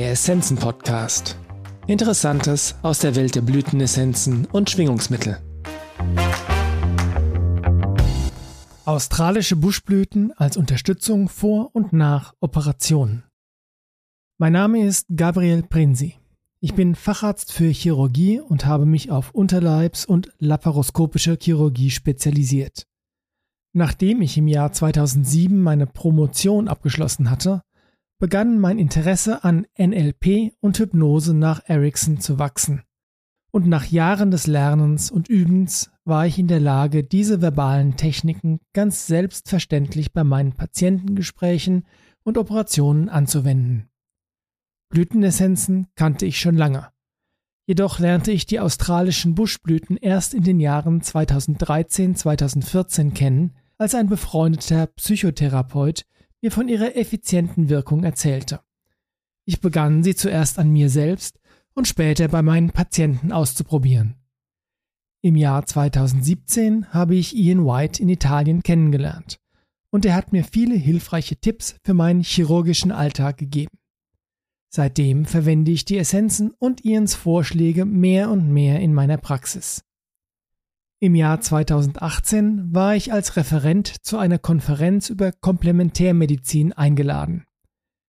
Der Essenzen Podcast. Interessantes aus der Welt der Blütenessenzen und Schwingungsmittel. Australische Buschblüten als Unterstützung vor und nach Operationen. Mein Name ist Gabriel Prinzi. Ich bin Facharzt für Chirurgie und habe mich auf Unterleibs- und laparoskopische Chirurgie spezialisiert. Nachdem ich im Jahr 2007 meine Promotion abgeschlossen hatte, begann mein Interesse an NLP und Hypnose nach Erickson zu wachsen. Und nach Jahren des Lernens und Übens war ich in der Lage, diese verbalen Techniken ganz selbstverständlich bei meinen Patientengesprächen und Operationen anzuwenden. Blütenessenzen kannte ich schon lange. Jedoch lernte ich die australischen Buschblüten erst in den Jahren 2013-2014 kennen, als ein befreundeter Psychotherapeut mir von ihrer effizienten Wirkung erzählte. Ich begann sie zuerst an mir selbst und später bei meinen Patienten auszuprobieren. Im Jahr 2017 habe ich Ian White in Italien kennengelernt und er hat mir viele hilfreiche Tipps für meinen chirurgischen Alltag gegeben. Seitdem verwende ich die Essenzen und Ians Vorschläge mehr und mehr in meiner Praxis. Im Jahr 2018 war ich als Referent zu einer Konferenz über Komplementärmedizin eingeladen.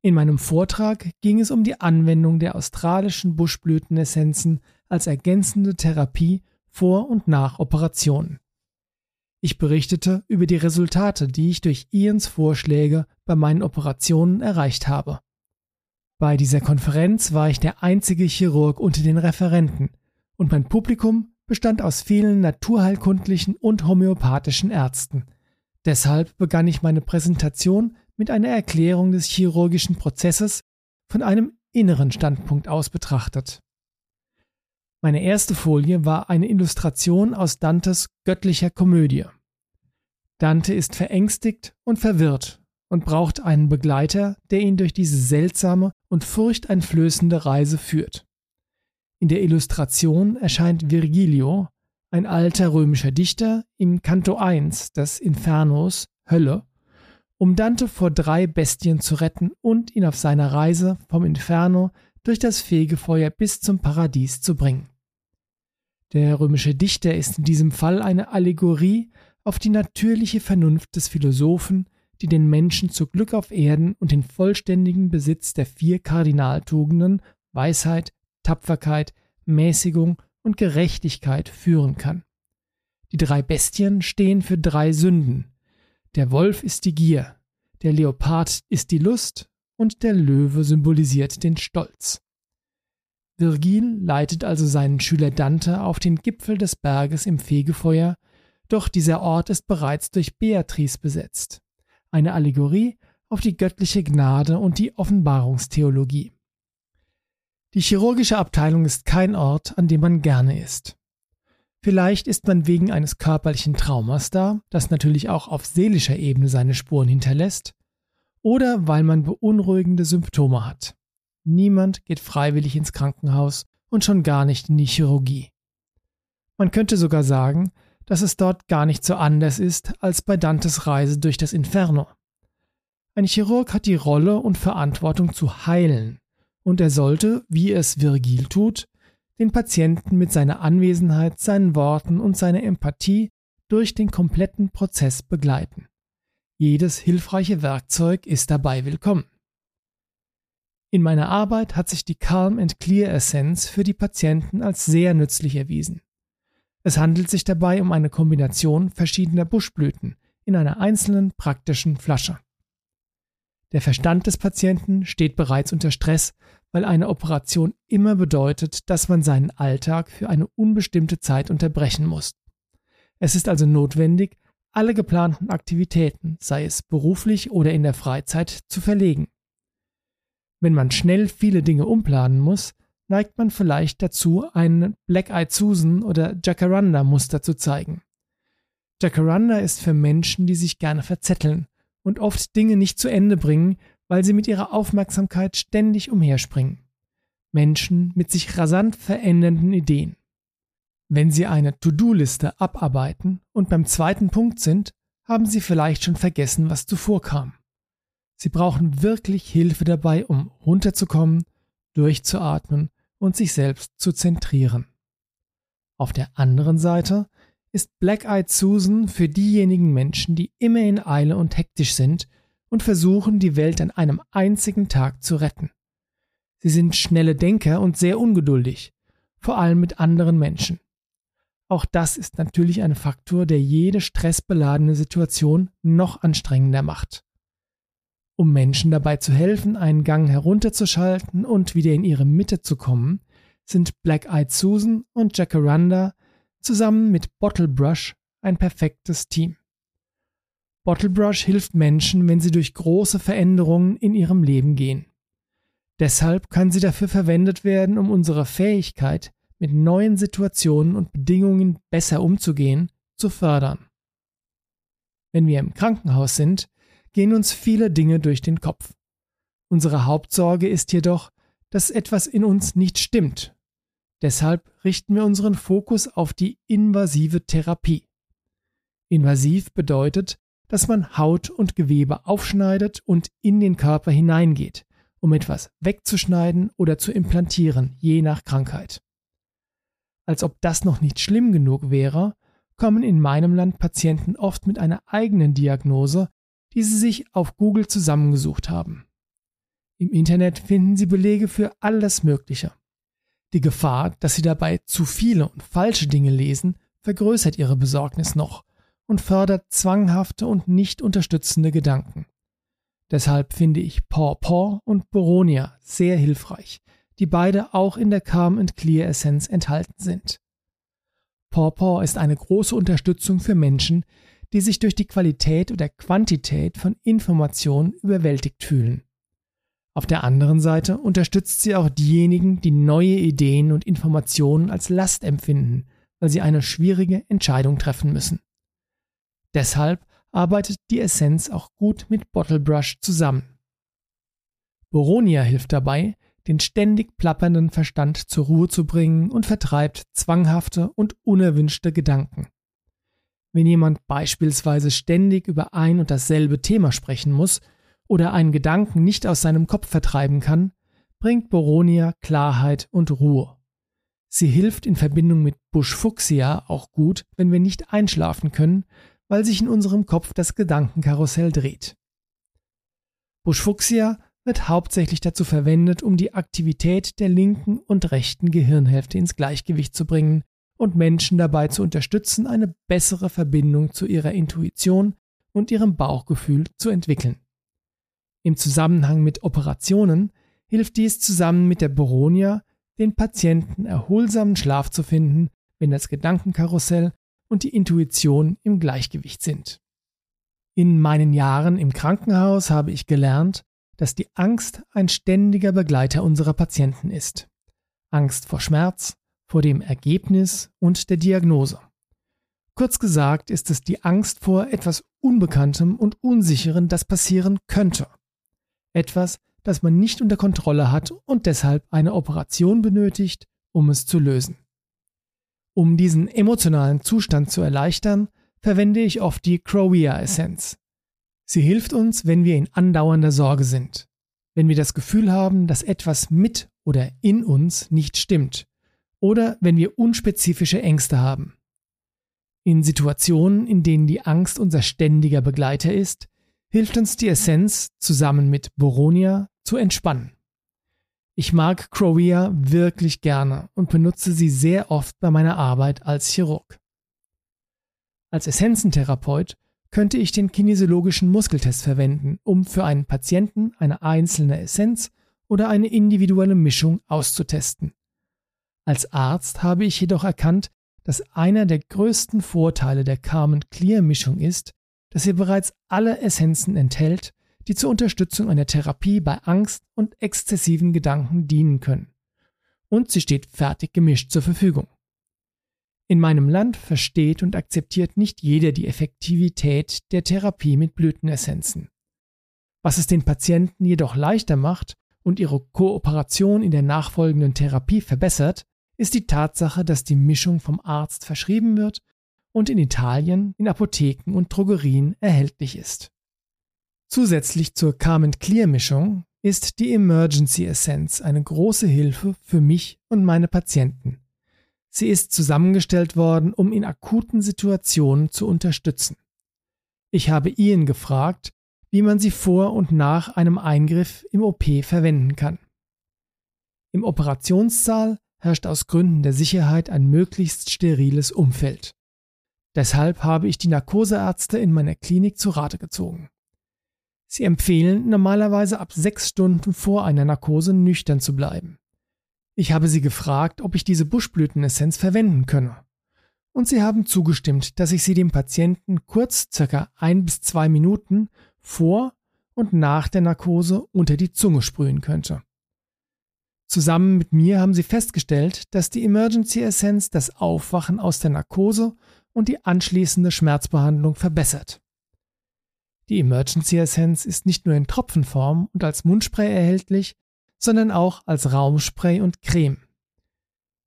In meinem Vortrag ging es um die Anwendung der australischen Buschblütenessenzen als ergänzende Therapie vor und nach Operationen. Ich berichtete über die Resultate, die ich durch Ians Vorschläge bei meinen Operationen erreicht habe. Bei dieser Konferenz war ich der einzige Chirurg unter den Referenten und mein Publikum bestand aus vielen naturheilkundlichen und homöopathischen Ärzten. Deshalb begann ich meine Präsentation mit einer Erklärung des chirurgischen Prozesses von einem inneren Standpunkt aus betrachtet. Meine erste Folie war eine Illustration aus Dantes göttlicher Komödie. Dante ist verängstigt und verwirrt und braucht einen Begleiter, der ihn durch diese seltsame und furchteinflößende Reise führt. In der Illustration erscheint Virgilio, ein alter römischer Dichter, im Canto 1 des Infernos Hölle, um Dante vor drei Bestien zu retten und ihn auf seiner Reise vom Inferno durch das Fegefeuer bis zum Paradies zu bringen. Der römische Dichter ist in diesem Fall eine Allegorie auf die natürliche Vernunft des Philosophen, die den Menschen zu Glück auf Erden und den vollständigen Besitz der vier Kardinaltugenden Weisheit, Tapferkeit, Mäßigung und Gerechtigkeit führen kann. Die drei Bestien stehen für drei Sünden. Der Wolf ist die Gier, der Leopard ist die Lust und der Löwe symbolisiert den Stolz. Virgil leitet also seinen Schüler Dante auf den Gipfel des Berges im Fegefeuer, doch dieser Ort ist bereits durch Beatrice besetzt, eine Allegorie auf die göttliche Gnade und die Offenbarungstheologie. Die chirurgische Abteilung ist kein Ort, an dem man gerne ist. Vielleicht ist man wegen eines körperlichen Traumas da, das natürlich auch auf seelischer Ebene seine Spuren hinterlässt, oder weil man beunruhigende Symptome hat. Niemand geht freiwillig ins Krankenhaus und schon gar nicht in die Chirurgie. Man könnte sogar sagen, dass es dort gar nicht so anders ist als bei Dantes Reise durch das Inferno. Ein Chirurg hat die Rolle und Verantwortung zu heilen, und er sollte, wie es Virgil tut, den Patienten mit seiner Anwesenheit, seinen Worten und seiner Empathie durch den kompletten Prozess begleiten. Jedes hilfreiche Werkzeug ist dabei willkommen. In meiner Arbeit hat sich die Calm and Clear Essenz für die Patienten als sehr nützlich erwiesen. Es handelt sich dabei um eine Kombination verschiedener Buschblüten in einer einzelnen praktischen Flasche. Der Verstand des Patienten steht bereits unter Stress, weil eine Operation immer bedeutet, dass man seinen Alltag für eine unbestimmte Zeit unterbrechen muss. Es ist also notwendig, alle geplanten Aktivitäten, sei es beruflich oder in der Freizeit, zu verlegen. Wenn man schnell viele Dinge umplanen muss, neigt man vielleicht dazu, ein Black-Eyed Susan oder Jacaranda-Muster zu zeigen. Jacaranda ist für Menschen, die sich gerne verzetteln und oft Dinge nicht zu Ende bringen, weil sie mit ihrer Aufmerksamkeit ständig umherspringen. Menschen mit sich rasant verändernden Ideen. Wenn Sie eine To-Do-Liste abarbeiten und beim zweiten Punkt sind, haben Sie vielleicht schon vergessen, was zuvor kam. Sie brauchen wirklich Hilfe dabei, um runterzukommen durchzuatmen und sich selbst zu zentrieren. Auf der anderen Seite ist Black-Eyed Susan für diejenigen Menschen, die immer in Eile und hektisch sind und versuchen, die Welt an einem einzigen Tag zu retten. Sie sind schnelle Denker und sehr ungeduldig, vor allem mit anderen Menschen. Auch das ist natürlich ein Faktor, der jede stressbeladene Situation noch anstrengender macht. Um Menschen dabei zu helfen, einen Gang herunterzuschalten und wieder in ihre Mitte zu kommen, sind Black Eyed Susan und Jacaranda zusammen mit Bottlebrush ein perfektes Team. Bottlebrush hilft Menschen, wenn sie durch große Veränderungen in ihrem Leben gehen. Deshalb kann sie dafür verwendet werden, um unsere Fähigkeit, mit neuen Situationen und Bedingungen besser umzugehen, zu fördern. Wenn wir im Krankenhaus sind, gehen uns viele Dinge durch den Kopf. Unsere Hauptsorge ist jedoch, dass etwas in uns nicht stimmt. Deshalb richten wir unseren Fokus auf die invasive Therapie. Invasiv bedeutet, dass man Haut und Gewebe aufschneidet und in den Körper hineingeht, um etwas wegzuschneiden oder zu implantieren, je nach Krankheit. Als ob das noch nicht schlimm genug wäre, kommen in meinem Land Patienten oft mit einer eigenen Diagnose, die sie sich auf Google zusammengesucht haben. Im Internet finden Sie Belege für alles Mögliche. Die Gefahr, dass Sie dabei zu viele und falsche Dinge lesen, vergrößert Ihre Besorgnis noch und fördert zwanghafte und nicht unterstützende Gedanken. Deshalb finde ich Paw Paw und Boronia sehr hilfreich, die beide auch in der Calm and Clear Essenz enthalten sind. Pawpaw ist eine große Unterstützung für Menschen, die sich durch die Qualität oder Quantität von Informationen überwältigt fühlen. Auf der anderen Seite unterstützt sie auch diejenigen, die neue Ideen und Informationen als Last empfinden, weil sie eine schwierige Entscheidung treffen müssen. Deshalb arbeitet die Essenz auch gut mit Bottlebrush zusammen. Boronia hilft dabei, den ständig plappernden Verstand zur Ruhe zu bringen und vertreibt zwanghafte und unerwünschte Gedanken. Wenn jemand beispielsweise ständig über ein und dasselbe Thema sprechen muss oder einen Gedanken nicht aus seinem Kopf vertreiben kann, bringt Boronia Klarheit und Ruhe. Sie hilft in Verbindung mit Buschfuchsia auch gut, wenn wir nicht einschlafen können, weil sich in unserem Kopf das Gedankenkarussell dreht. Buschfuchsia wird hauptsächlich dazu verwendet, um die Aktivität der linken und rechten Gehirnhälfte ins Gleichgewicht zu bringen und Menschen dabei zu unterstützen, eine bessere Verbindung zu ihrer Intuition und ihrem Bauchgefühl zu entwickeln. Im Zusammenhang mit Operationen hilft dies zusammen mit der Boronia, den Patienten erholsamen Schlaf zu finden, wenn das Gedankenkarussell und die Intuition im Gleichgewicht sind. In meinen Jahren im Krankenhaus habe ich gelernt, dass die Angst ein ständiger Begleiter unserer Patienten ist. Angst vor Schmerz, vor dem Ergebnis und der Diagnose. Kurz gesagt ist es die Angst vor etwas Unbekanntem und Unsicheren, das passieren könnte. Etwas, das man nicht unter Kontrolle hat und deshalb eine Operation benötigt, um es zu lösen. Um diesen emotionalen Zustand zu erleichtern, verwende ich oft die Crowea-Essenz. Sie hilft uns, wenn wir in andauernder Sorge sind, wenn wir das Gefühl haben, dass etwas mit oder in uns nicht stimmt oder wenn wir unspezifische Ängste haben. In Situationen, in denen die Angst unser ständiger Begleiter ist, hilft uns die Essenz zusammen mit Boronia zu entspannen. Ich mag Crowea wirklich gerne und benutze sie sehr oft bei meiner Arbeit als Chirurg. Als Essenzentherapeut könnte ich den kinesiologischen Muskeltest verwenden, um für einen Patienten eine einzelne Essenz oder eine individuelle Mischung auszutesten. Als Arzt habe ich jedoch erkannt, dass einer der größten Vorteile der Carmen Clear Mischung ist, dass sie bereits alle Essenzen enthält, die zur Unterstützung einer Therapie bei Angst und exzessiven Gedanken dienen können. Und sie steht fertig gemischt zur Verfügung. In meinem Land versteht und akzeptiert nicht jeder die Effektivität der Therapie mit Blütenessenzen. Was es den Patienten jedoch leichter macht und ihre Kooperation in der nachfolgenden Therapie verbessert, ist die Tatsache, dass die Mischung vom Arzt verschrieben wird und in Italien in Apotheken und Drogerien erhältlich ist. Zusätzlich zur Carmen Clear Mischung ist die Emergency Essence eine große Hilfe für mich und meine Patienten. Sie ist zusammengestellt worden, um in akuten Situationen zu unterstützen. Ich habe Ian gefragt, wie man sie vor und nach einem Eingriff im OP verwenden kann. Im Operationssaal herrscht aus Gründen der Sicherheit ein möglichst steriles Umfeld. Deshalb habe ich die Narkoseärzte in meiner Klinik zu Rate gezogen. Sie empfehlen normalerweise ab sechs Stunden vor einer Narkose nüchtern zu bleiben. Ich habe sie gefragt, ob ich diese Buschblütenessenz verwenden könne. Und sie haben zugestimmt, dass ich sie dem Patienten kurz circa ein bis zwei Minuten vor und nach der Narkose unter die Zunge sprühen könnte. Zusammen mit mir haben sie festgestellt, dass die Emergency Essence das Aufwachen aus der Narkose und die anschließende Schmerzbehandlung verbessert. Die Emergency Essence ist nicht nur in Tropfenform und als Mundspray erhältlich, sondern auch als Raumspray und Creme.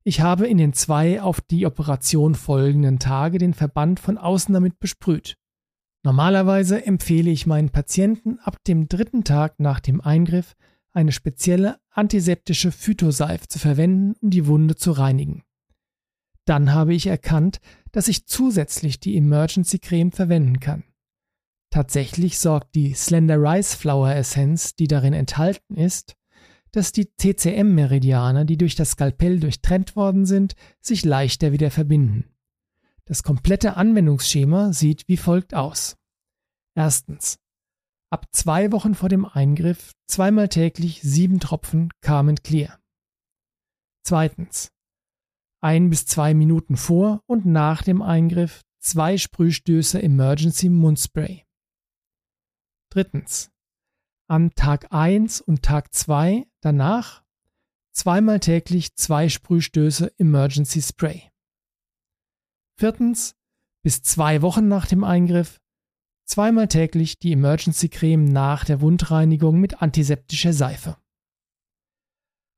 Ich habe in den zwei auf die Operation folgenden Tage den Verband von außen damit besprüht. Normalerweise empfehle ich meinen Patienten ab dem dritten Tag nach dem Eingriff eine spezielle antiseptische Phytoseife zu verwenden, um die Wunde zu reinigen. Dann habe ich erkannt, dass ich zusätzlich die Emergency Creme verwenden kann. Tatsächlich sorgt die Slender Rice Flower Essenz, die darin enthalten ist, dass die TCM-Meridiane, die durch das Skalpell durchtrennt worden sind, sich leichter wieder verbinden. Das komplette Anwendungsschema sieht wie folgt aus. Erstens. Ab zwei Wochen vor dem Eingriff zweimal täglich sieben Tropfen Carmen Clear. Zweitens ein bis zwei Minuten vor und nach dem Eingriff zwei Sprühstöße Emergency Mundspray. Drittens. An Tag 1 und Tag 2 danach zweimal täglich zwei Sprühstöße Emergency Spray. Viertens. Bis zwei Wochen nach dem Eingriff zweimal täglich die Emergency Creme nach der Wundreinigung mit antiseptischer Seife.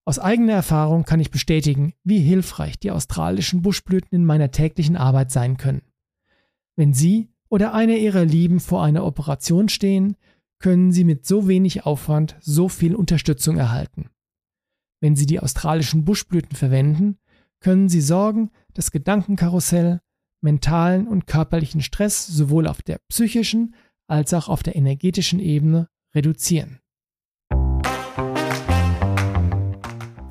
Aus eigener Erfahrung kann ich bestätigen, wie hilfreich die australischen Buschblüten in meiner täglichen Arbeit sein können. Wenn Sie oder einer Ihrer Lieben vor einer Operation stehen, können Sie mit so wenig Aufwand so viel Unterstützung erhalten. Wenn Sie die australischen Buschblüten verwenden, können Sie sorgen, das Gedankenkarussell, mentalen und körperlichen Stress sowohl auf der psychischen als auch auf der energetischen Ebene reduzieren.